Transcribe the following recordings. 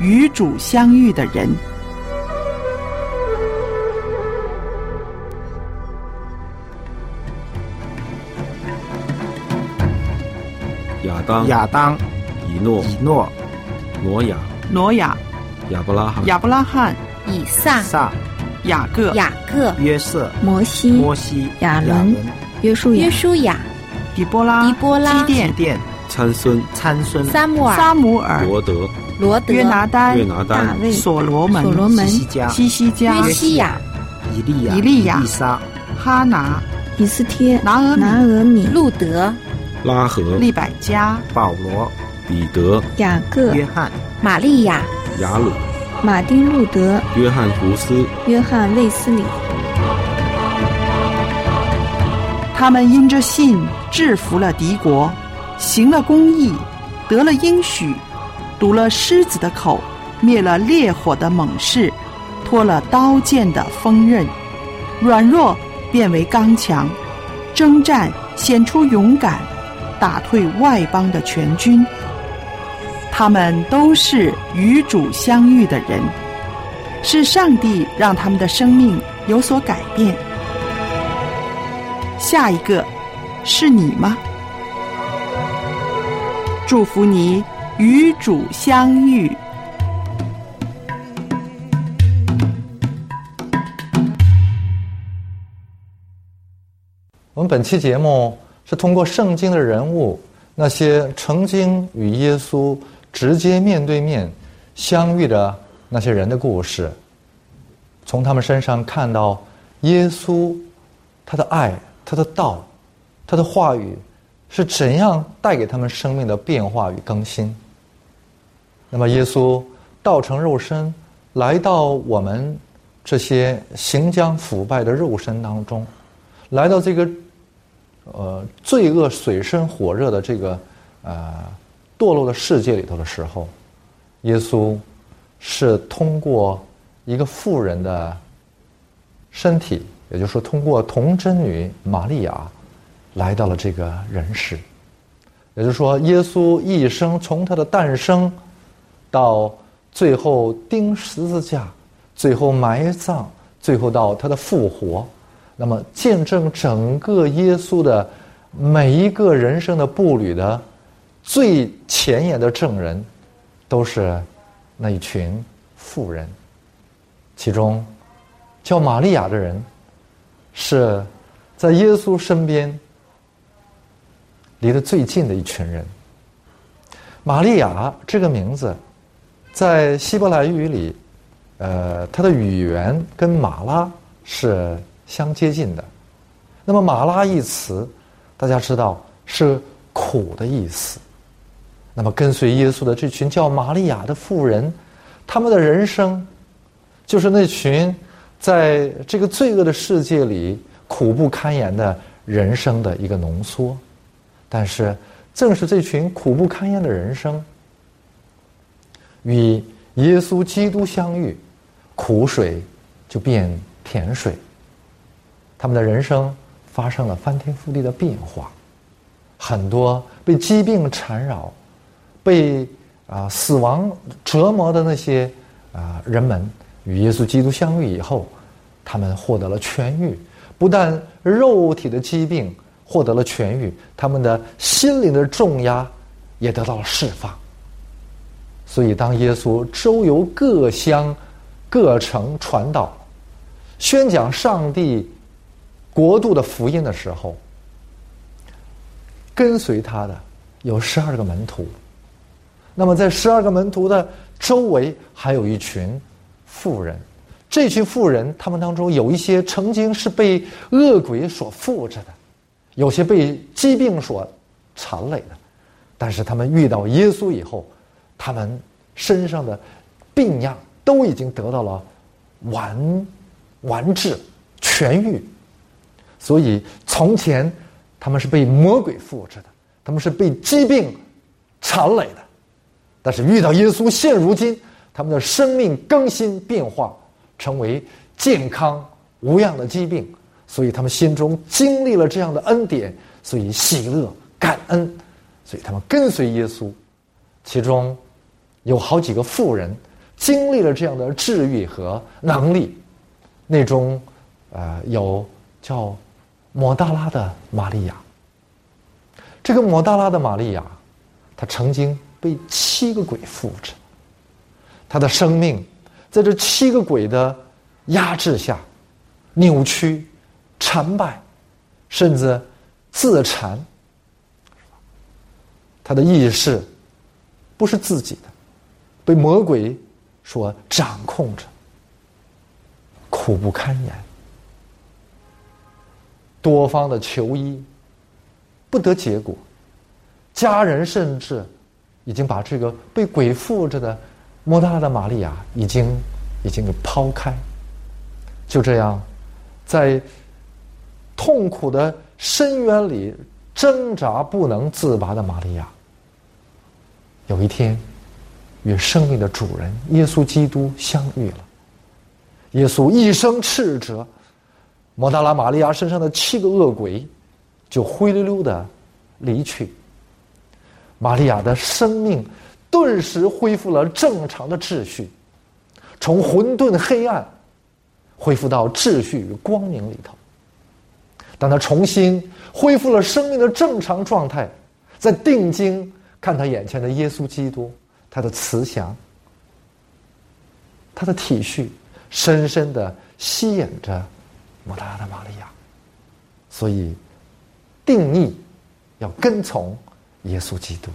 与主相遇的人。亚当、亚当、以诺、以诺、挪亚、挪亚、亚伯拉罕、亚伯拉罕、以撒、撒、雅各、雅各、约瑟、摩西、摩西、亚伦、约书亚、约书亚、底波拉、狄波拉、基甸、殿、参孙、参孙、撒母耳、撒母耳、罗德、罗德、约拿丹、约拿单大卫、所罗门、所罗门、西加、西西加、约西亚、以利亚、以利亚以撒、哈拿、以斯帖、拿俄米、拿俄米、路德、拉合、利百加、保罗、彼得、雅各、约翰、玛利亚、雅鲁、马丁路德、约翰胡斯、约翰卫斯理。他们因着信制服了敌国，行了公义，得了应许，堵了狮子的口，灭了烈火的猛士，脱了刀剑的锋刃，软弱变为刚强，征战显出勇敢，打退外邦的全军。他们都是与主相遇的人，是上帝让他们的生命有所改变。下一个是你吗？祝福你与主相遇。我们本期节目是通过圣经的人物，那些曾经与耶稣直接面对面相遇的那些人的故事，从他们身上看到耶稣他的爱、他的道、他的话语是怎样带给他们生命的变化与更新。那么，耶稣道成肉身，来到我们这些行将腐败的肉身当中，来到这个呃罪恶水深火热的这个呃堕落的世界里头的时候，耶稣是通过一个妇人的身体，也就是说，通过童贞女玛利亚来到了这个人世。也就是说，耶稣一生从他的诞生到最后钉十字架，最后埋葬，最后到他的复活，那么见证整个耶稣的每一个人生的步履的最前沿的证人，都是那一群妇人。其中叫玛利亚的人，是在耶稣身边离得最近的一群人。玛利亚这个名字，在希伯来语里，呃，它的语言跟马拉是相接近的。那么“马拉”一词，大家知道是苦的意思。那么跟随耶稣的这群叫玛利亚的妇人，他们的人生，就是那群在这个罪恶的世界里苦不堪言的人生的一个浓缩。但是，正是这群苦不堪言的人生，与耶稣基督相遇，苦水就变甜水。他们的人生发生了翻天覆地的变化，很多被疾病缠绕、被啊死亡折磨的那些啊人们，与耶稣基督相遇以后，他们获得了痊愈。不但肉体的疾病获得了痊愈，他们的心灵的重压也得到了释放。所以，当耶稣周游各乡、各城传道、宣讲上帝国度的福音的时候，跟随他的有十二个门徒。那么，在十二个门徒的周围，还有一群富人。这群富人，他们当中有一些曾经是被恶鬼所附着的，有些被疾病所缠累的，但是他们遇到耶稣以后，他们身上的病样都已经得到了完完治、痊愈。所以从前他们是被魔鬼附着的，他们是被疾病缠累的，但是遇到耶稣，现如今他们的生命更新变化。成为健康无恙的疾病，所以他们心中经历了这样的恩典，所以喜乐感恩，所以他们跟随耶稣。其中有好几个富人经历了这样的治愈和能力，那中，呃，有叫抹大拉的玛利亚。这个抹大拉的玛利亚，她曾经被七个鬼附着，她的生命在这七个鬼的压制下扭曲、残败，甚至自残。她的意识不是自己的，被魔鬼所掌控着，苦不堪言，多方的求医。不得结果，家人甚至已经把这个被鬼附着的莫大的玛利亚已经已经给抛开。就这样，在痛苦的深渊里挣扎不能自拔的玛利亚，有一天与生命的主人耶稣基督相遇了。耶稣一声斥责，莫大拉玛利亚身上的七个恶鬼。就灰溜溜的离去。玛利亚的生命顿时恢复了正常的秩序，从混沌黑暗恢复到秩序与光明里头。当他重新恢复了生命的正常状态，在定睛看他眼前的耶稣基督，他的慈祥，他的体恤，深深的吸引着莫大拉的玛利亚，所以。定义要跟从耶稣基督，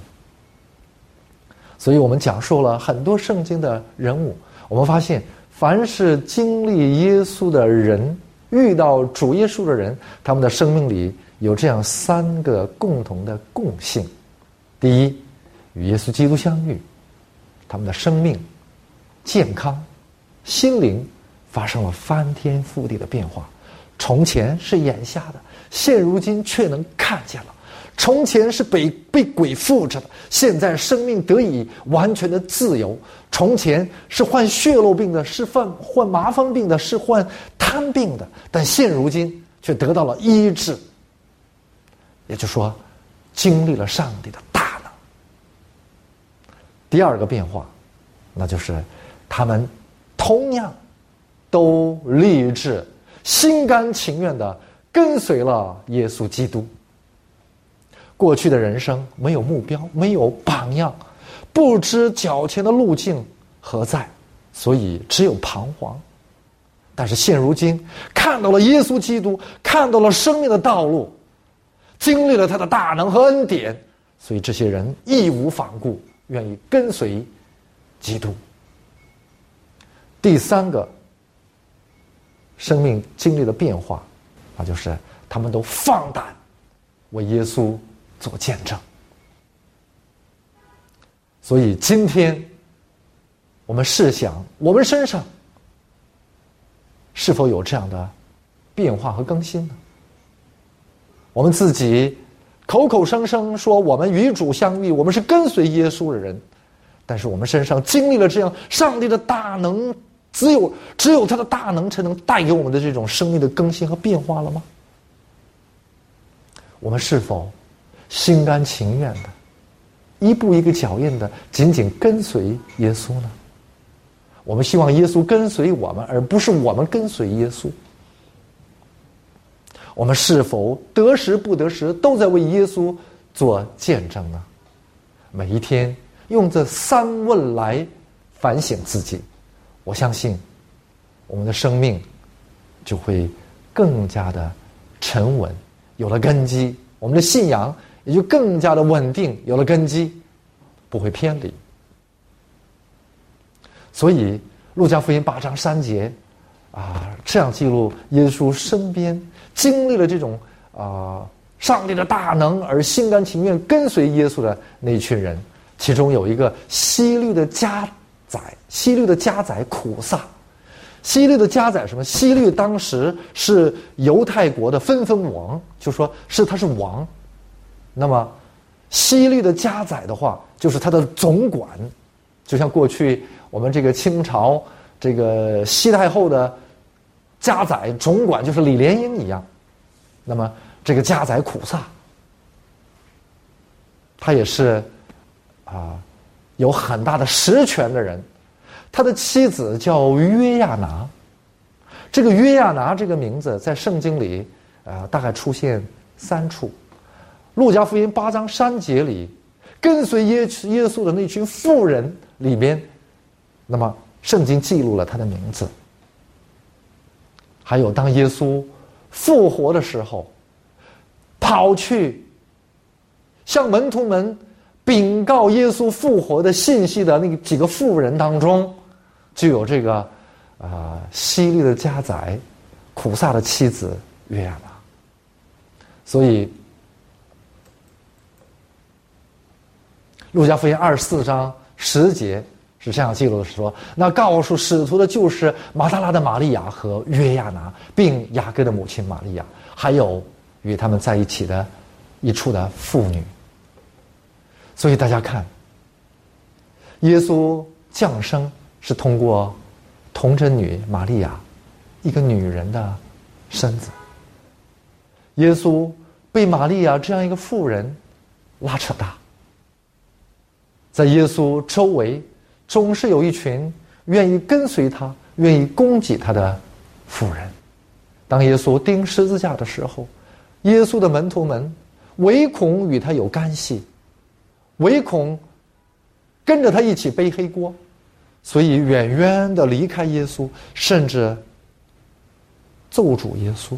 所以我们讲述了很多圣经的人物。我们发现，凡是经历耶稣的人，遇到主耶稣的人，他们的生命里有这样三个共同的共性：第一，与耶稣基督相遇，他们的生命健康、心灵发生了翻天覆地的变化。从前是眼瞎的。现如今却能看见了，从前是被被鬼附着的，现在生命得以完全的自由。从前是患血肉病的，是患患麻风病的，是患瘫病的，但现如今却得到了医治。也就是说，经历了上帝的。第二个变化，那就是他们同样都立志、心甘情愿的。跟随了耶稣基督，过去的人生没有目标，没有榜样，不知脚前的路径何在，所以只有彷徨。但是现如今看到了耶稣基督，看到了生命的道路，经历了他的大能和恩典，所以这些人义无反顾，愿意跟随基督。第三个，生命经历的变化。那就是他们都放胆为耶稣做见证，所以今天我们试想，我们身上是否有这样的变化和更新呢？我们自己口口声声说我们与主相遇，我们是跟随耶稣的人，但是我们身上经历了这样上帝的大能。只有只有他的大能才能带给我们的这种生命的更新和变化了吗？我们是否心甘情愿的，一步一个脚印的紧紧跟随耶稣呢？我们希望耶稣跟随我们，而不是我们跟随耶稣。我们是否得时不得时都在为耶稣做见证呢？每一天用这三问来反省自己。我相信，我们的生命就会更加的沉稳，有了根基；我们的信仰也就更加的稳定，有了根基，不会偏离。所以，《路加福音》八章三节啊，这样记录耶稣身边经历了这种啊上帝的大能而心甘情愿跟随耶稣的那一群人，其中有一个西律的家。宰西律的家宰苦萨，西律的家宰什么？西律当时是犹太国的分封王，就说是他是王。那么西律的家宰的话，就是他的总管，就像过去我们这个清朝这个西太后的家宰总管就是李莲英一样。那么这个家宰苦萨，他也是啊。有很大的实权的人，他的妻子叫约亚拿。这个约亚拿这个名字在圣经里啊、大概出现三处。路加福音八章三节里，跟随耶耶稣的那群妇人里边，那么圣经记录了他的名字。还有当耶稣复活的时候，跑去向门徒们禀告耶稣复活的信息的那个几个妇人当中，就有这个啊犀利的家宰苦萨的妻子约亚拿。所以，路加福音二十四章十节是这样记录的：说，那告诉使徒的就是马大拉的玛利亚和约亚拿，并雅各的母亲玛利亚，还有与他们在一起的一处的妇女。所以大家看，耶稣降生是通过童贞女玛利亚，一个女人的身子。耶稣被玛利亚这样一个妇人拉扯大，在耶稣周围总是有一群愿意跟随他、愿意供给他的妇人。当耶稣钉十字架的时候，耶稣的门徒们唯恐与他有干系，唯恐跟着他一起背黑锅，所以远远的离开耶稣，甚至咒诅耶稣。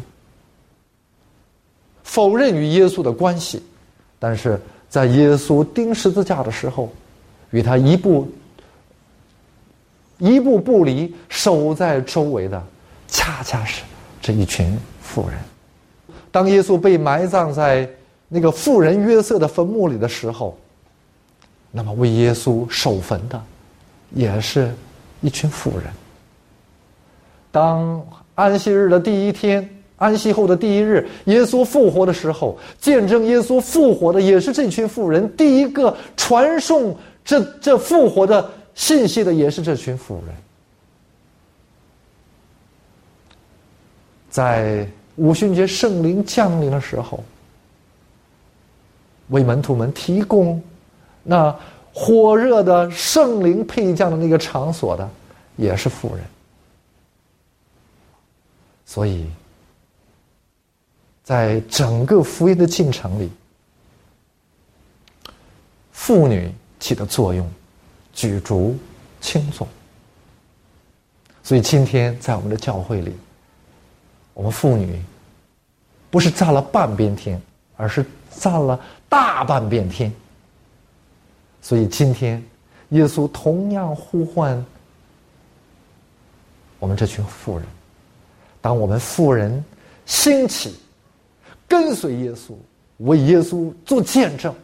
否认与耶稣的关系，但是在耶稣钉十字架的时候，与他一步一步不离，守在周围的，恰恰是这一群妇人。当耶稣被埋葬在那个妇人约瑟的坟墓里的时候，那么为耶稣守坟的，也是一群妇人。当安息日的第一天。安息后的第一日，耶稣复活的时候，见证耶稣复活的也是这群妇人。第一个传送这这复活的信息的也是这群妇人。在五旬节圣灵降临的时候，为门徒们提供那火热的圣灵配降的那个场所的，也是妇人。所以。在整个福音的进程里，妇女起的作用举足轻重。所以今天在我们的教会里，我们妇女不是占了半边天，而是占了大半边天。所以今天，耶稣同样呼唤我们这群妇人，当我们妇人兴起。跟随耶稣，为耶稣做见证，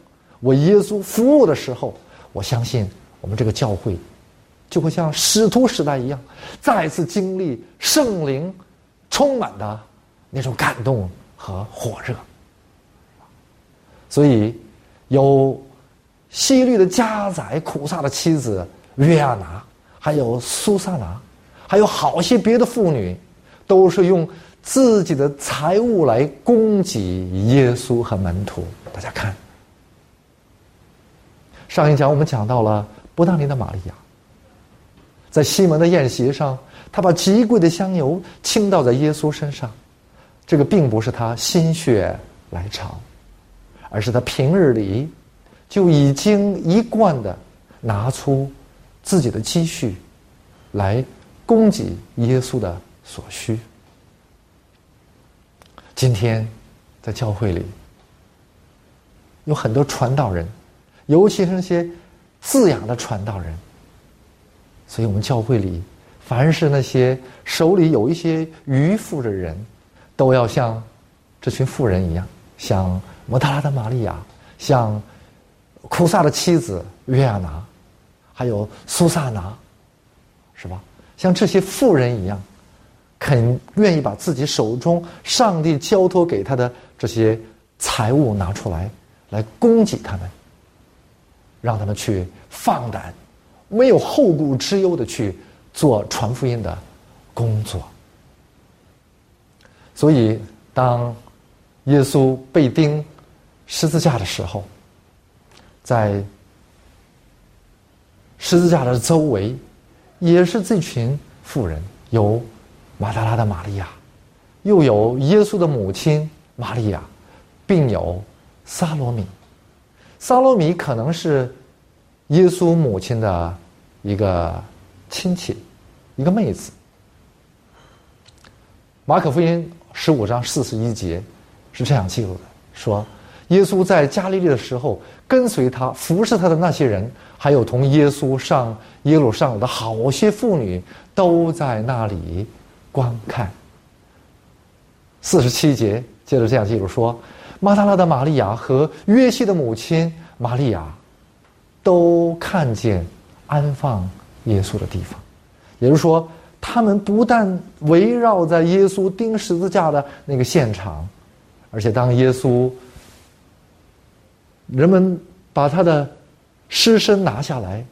为耶稣服务的时候，我相信我们这个教会就会像使徒时代一样，再次经历圣灵充满的那种感动和火热。所以，有西律的家宰苦萨的妻子约亚拿，还有苏萨拿，还有好些别的妇女，都是用。自己的财物来供给耶稣和门徒，大家看。上一讲我们讲到了伯大尼的玛利亚，在西门的宴席上，他把极贵的香油倾倒在耶稣身上，这个并不是他心血来潮，而是他平日里就已经一贯的拿出自己的积蓄来供给耶稣的所需。今天，在教会里，有很多传道人，尤其是那些滋养的传道人。所以我们教会里，凡是那些手里有一些余富的人，都要像这群富人一样，像摩塔拉的玛利亚，像库萨的妻子约亚拿，还有苏萨拿，是吧？像这些富人一样。肯愿意把自己手中上帝交托给他的这些财物拿出来，来供给他们，让他们去放胆、没有后顾之忧的去做传福音的工作。所以，当耶稣被钉十字架的时候，在十字架的周围，也是这群妇人，有马达拉的玛利亚，又有耶稣的母亲玛利亚，并有撒罗米。撒罗米可能是耶稣母亲的一个亲戚，一个妹子。马可福音十五章四十一节是这样记录的：说耶稣在加利利的时候，跟随他、服侍他的那些人，还有同耶稣上耶路撒冷的好些妇女，都在那里观看。四十七节接着这样记录说：马达拉的玛利亚和约西的母亲玛利亚，都看见安放耶稣的地方，也就是说。他们不但围绕在耶稣钉十字架的那个现场，而且当耶稣人们把他的尸身拿下来，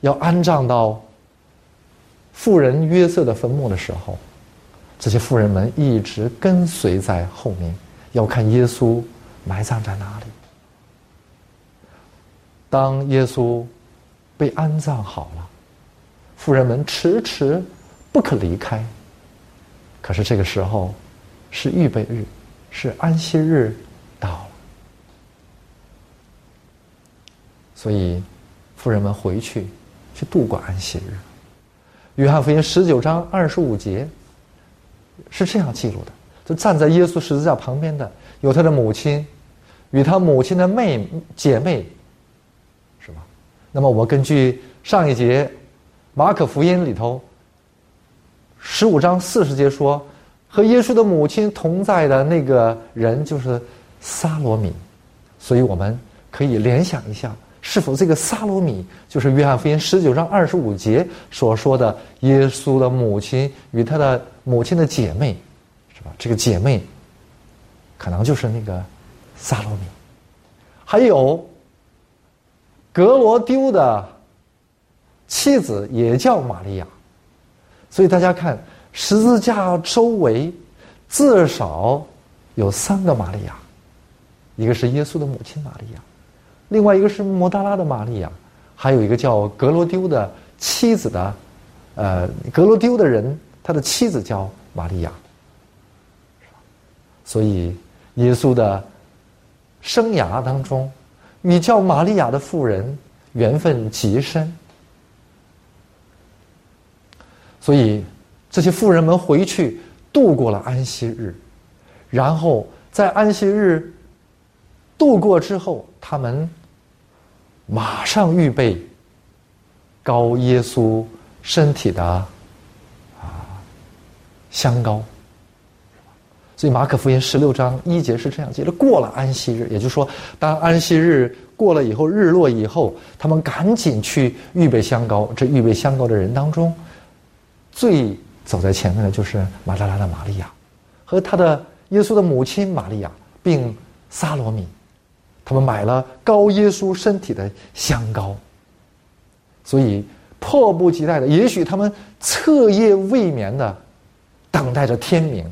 要安葬到富人约瑟的坟墓的时候，这些富人们一直跟随在后面，要看耶稣埋葬在哪里。当耶稣被安葬好了，富人们迟迟。不可离开。可是这个时候，是预备日，是安息日到了，所以富人们回去去度过安息日。约翰福音十九章二十五节是这样记录的：就站在耶稣十字架旁边的有他的母亲与他母亲的妹姐妹，是吧？那么我根据上一节马可福音里头。十五章四十节说，和耶稣的母亲同在的那个人就是撒罗米，所以我们可以联想一下，是否这个撒罗米就是约翰福音十九章二十五节所说的耶稣的母亲与他的母亲的姐妹，这个姐妹可能就是那个撒罗米，还有格罗丢的妻子也叫玛利亚。所以大家看，十字架周围至少有三个玛利亚，一个是耶稣的母亲玛利亚，另外一个是摩达拉的玛利亚，还有一个叫格罗丢的妻子的，呃，格罗丢的人，他的妻子叫玛利亚。所以耶稣的生涯当中，与叫玛利亚的妇人缘分极深。所以，这些妇人们回去度过了安息日，然后在安息日度过之后，他们马上预备膏耶稣身体的啊香膏。所以，马可福音十六章一节是这样记的：过了安息日，也就是说，当安息日过了以后，日落以后，他们赶紧去预备香膏。这预备香膏的人当中。最走在前面的就是马达拉的玛利亚，和他的耶稣的母亲玛利亚，并撒罗米，他们买了高耶稣身体的香膏，所以迫不及待的，也许他们彻夜未眠的等待着天明，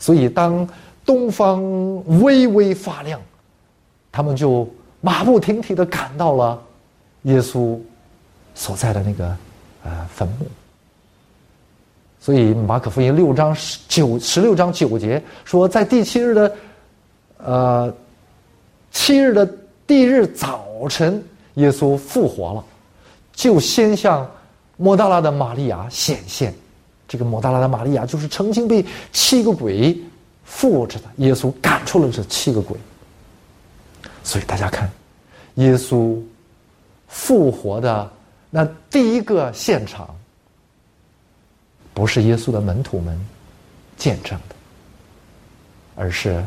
所以当东方微微发亮，他们就马不停蹄的赶到了耶稣所在的那个呃坟墓。所以马可福音六章十九十六章九节说，在第七日的，呃，七日的第日早晨，耶稣复活了，就先向莫大拉的玛利亚显现。这个摩大拉的玛利亚就是曾经被七个鬼附着的，耶稣赶出了这七个鬼。所以大家看，耶稣复活的那第一个现场。不是耶稣的门徒们见证的，而是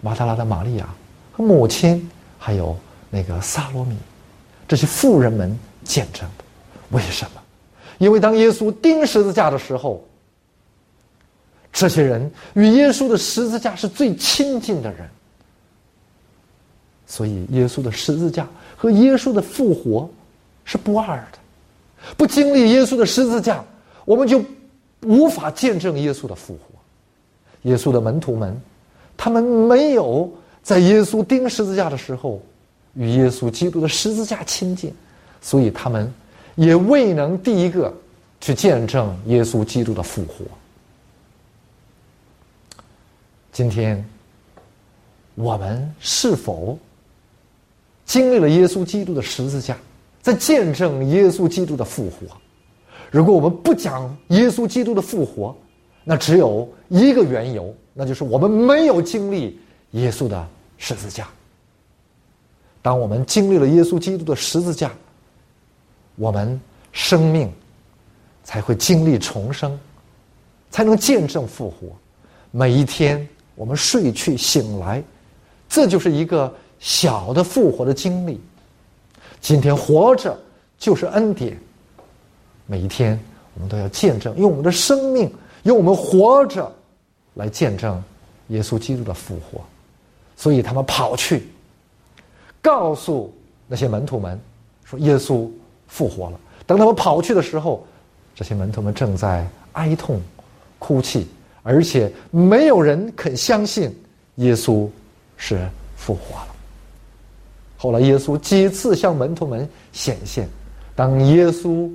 马达拉的玛利亚和母亲，还有那个萨罗米这些妇人们见证的。为什么？因为当耶稣钉十字架的时候，这些人与耶稣的十字架是最亲近的人，所以耶稣的十字架和耶稣的复活是不二的。不经历耶稣的十字架。我们就无法见证耶稣的复活。耶稣的门徒们，他们没有在耶稣钉十字架的时候与耶稣基督的十字架亲近，所以他们也未能第一个去见证耶稣基督的复活。今天，我们是否经历了耶稣基督的十字架，在见证耶稣基督的复活？如果我们不讲耶稣基督的复活，那只有一个缘由，那就是我们没有经历耶稣的十字架。当我们经历了耶稣基督的十字架，我们生命才会经历重生，才能见证复活。每一天我们睡去醒来，这就是一个小的复活的经历。今天活着就是恩典。每一天我们都要见证，用我们的生命，用我们活着来见证耶稣基督的复活。所以他们跑去告诉那些门徒们说：“耶稣。”复活了。等他们跑去的时候，这些门徒们正在哀痛、哭泣，而且没有人肯相信耶稣是复活了。后来，耶稣几次向门徒们显现。当耶稣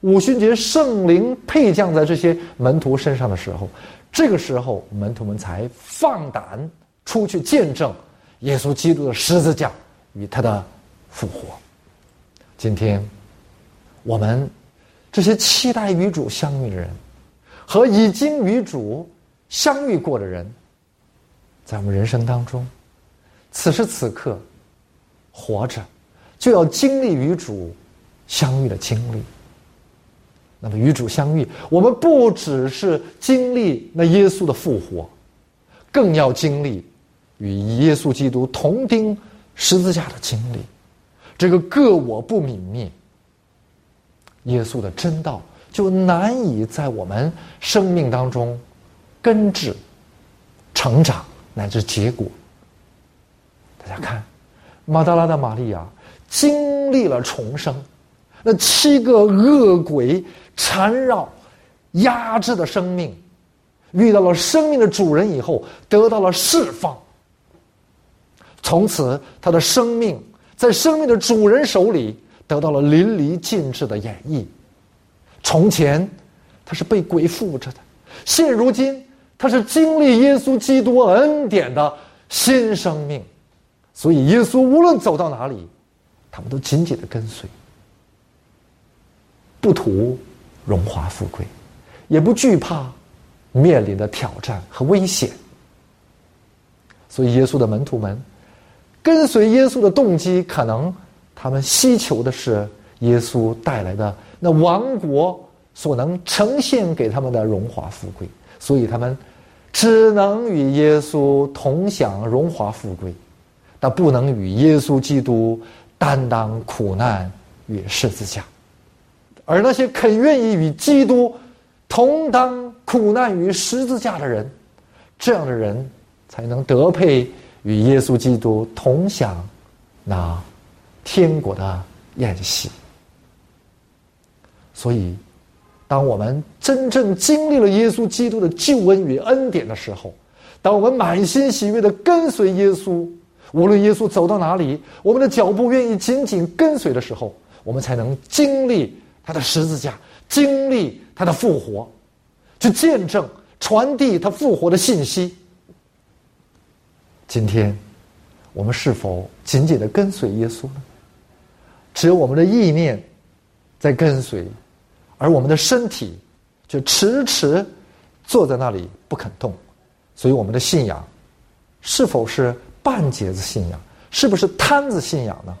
五旬节圣灵配降在这些门徒身上的时候，这个时候门徒们才放胆出去见证耶稣基督的十字架与他的复活。今天。我们这些期待与主相遇的人，和已经与主相遇过的人，在我们人生当中，此时此刻活着，就要经历与主相遇的经历。那么与主相遇，我们不只是经历那耶稣的复活，更要经历与耶稣基督同钉十字架的经历。这个个我不泯灭。耶稣的真道就难以在我们生命当中根治、成长乃至结果。大家看，马达拉的玛利亚经历了重生，那七个恶鬼缠绕、压制的生命，遇到了生命的主人以后，得到了释放。从此，他的生命在生命的主人手里。得到了淋漓尽致的演绎。从前，他是被鬼附着的；现如今，他是经历耶稣基督恩典的新生命。所以，耶稣无论走到哪里，他们都紧紧的跟随，不图荣华富贵，也不惧怕面临的挑战和危险。所以，耶稣的门徒们跟随耶稣的动机可能。他们希求的是耶稣带来的那王国所能呈现给他们的荣华富贵，所以他们只能与耶稣同享荣华富贵，但不能与耶稣基督担当苦难与十字架。而那些肯愿意与基督同当苦难与十字架的人，这样的人才能得配与耶稣基督同享那。天国的宴席，所以，当我们真正经历了耶稣基督的救恩与恩典的时候，当我们满心喜悦的跟随耶稣，无论耶稣走到哪里，我们的脚步愿意紧紧跟随的时候，我们才能经历他的十字架，经历他的复活，去见证、传递他复活的信息。今天，我们是否紧紧的跟随耶稣呢？只有我们的意念在跟随，而我们的身体就迟迟坐在那里不肯动。所以，我们的信仰是否是半截子信仰？是不是摊子信仰呢？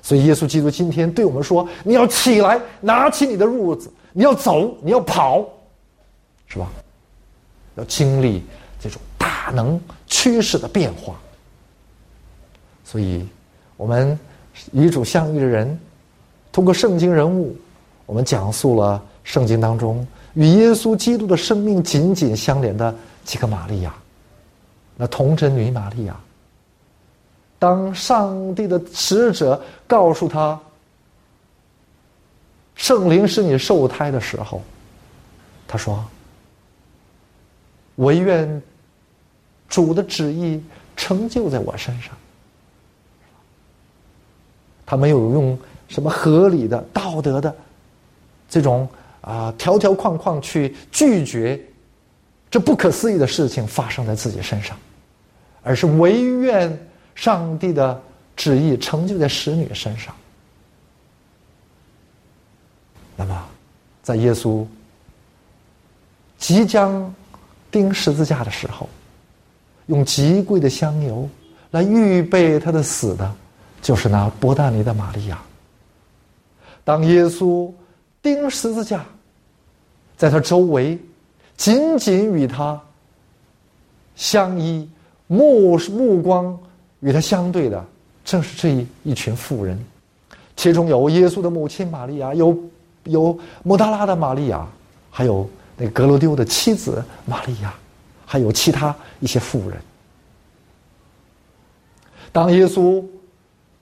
所以，耶稣基督今天对我们说：“你要起来，拿起你的褥子，你要走，你要跑，是吧？要经历这种大能趋势的变化。”所以，我们。与主相遇的人，通过圣经人物，我们讲述了圣经当中与耶稣基督的生命紧紧相连的几个玛利亚。那童贞女玛利亚，当上帝的使者告诉他圣灵使你受胎的时候，他说：“唯愿主的旨意成就在我身上。”他没有用什么合理的、道德的这种啊条条框框去拒绝这不可思议的事情发生在自己身上，而是唯愿上帝的旨意成就在使女身上。那么，在耶稣即将钉十字架的时候，用极贵的香油来预备他的死的，就是那伯大尼的玛利亚。当耶稣钉十字架，在他周围紧紧与他相依、目目光与他相对的，正是这一一群妇人，其中有耶稣的母亲玛利亚，有。有摩达拉的玛利亚，还有那格罗丢的妻子玛利亚，还有其他一些妇人。当耶稣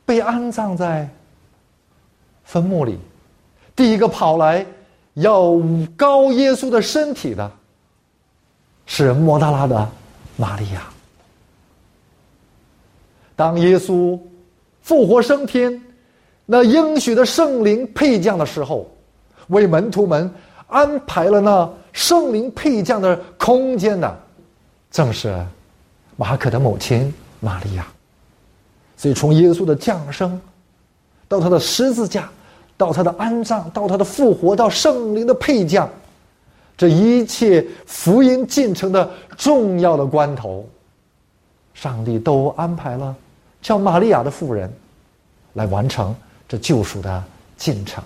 被安葬在坟墓里，第一个跑来要高耶稣的身体的，是莫达拉的玛利亚。当耶稣复活升天，那应许的圣灵配降的时候。为门徒们安排了那圣灵配降的空间的，正是马可的母亲玛利亚。所以，从耶稣的降生，到他的十字架，到他的安葬，到他的复活，到圣灵的配降，这一切福音进程的重要的关头，上帝都安排了叫玛利亚的妇人来完成这救赎的进程。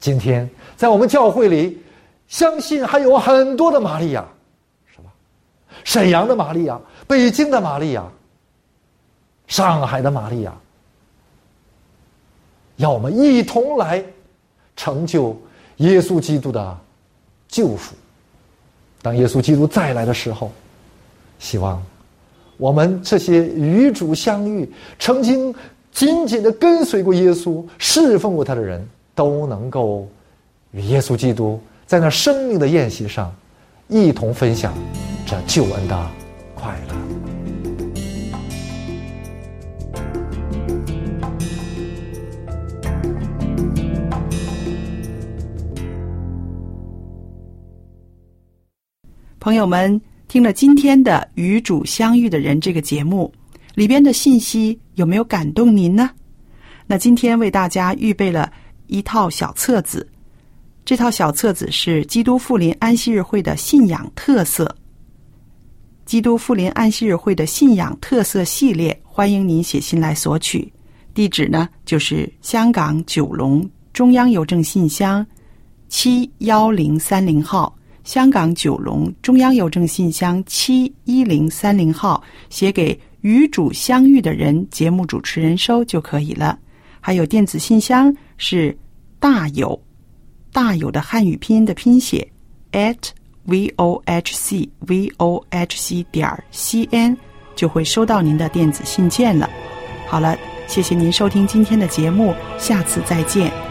今天在我们教会里，相信还有很多的玛利亚，是吧？沈阳的玛利亚，北京的玛利亚，上海的玛利亚，要我们一同来成就耶稣基督的救赎。当耶稣基督再来的时候，希望我们这些与主相遇、曾经紧紧的跟随过耶稣、侍奉过他的人。都能够与耶稣基督在那生命的宴席上一同分享这救恩的快乐。朋友们，听了今天的《与主相遇的人》这个节目里边的信息，有没有感动您呢？那今天为大家预备了。一套小册子，这套小册子是基督复临安息日会的信仰特色。基督复临安息日会的信仰特色系列，欢迎您写信来索取。地址呢，就是香港九龙中央邮政信箱七幺零三零号，香港九龙中央邮政信箱七一零三零号，写给与主相遇的人，节目主持人收就可以了。还有电子信箱。是大有，大有的汉语拼音的拼写，at v o h c v o h c 点 c n 就会收到您的电子信件了。好了，谢谢您收听今天的节目，下次再见。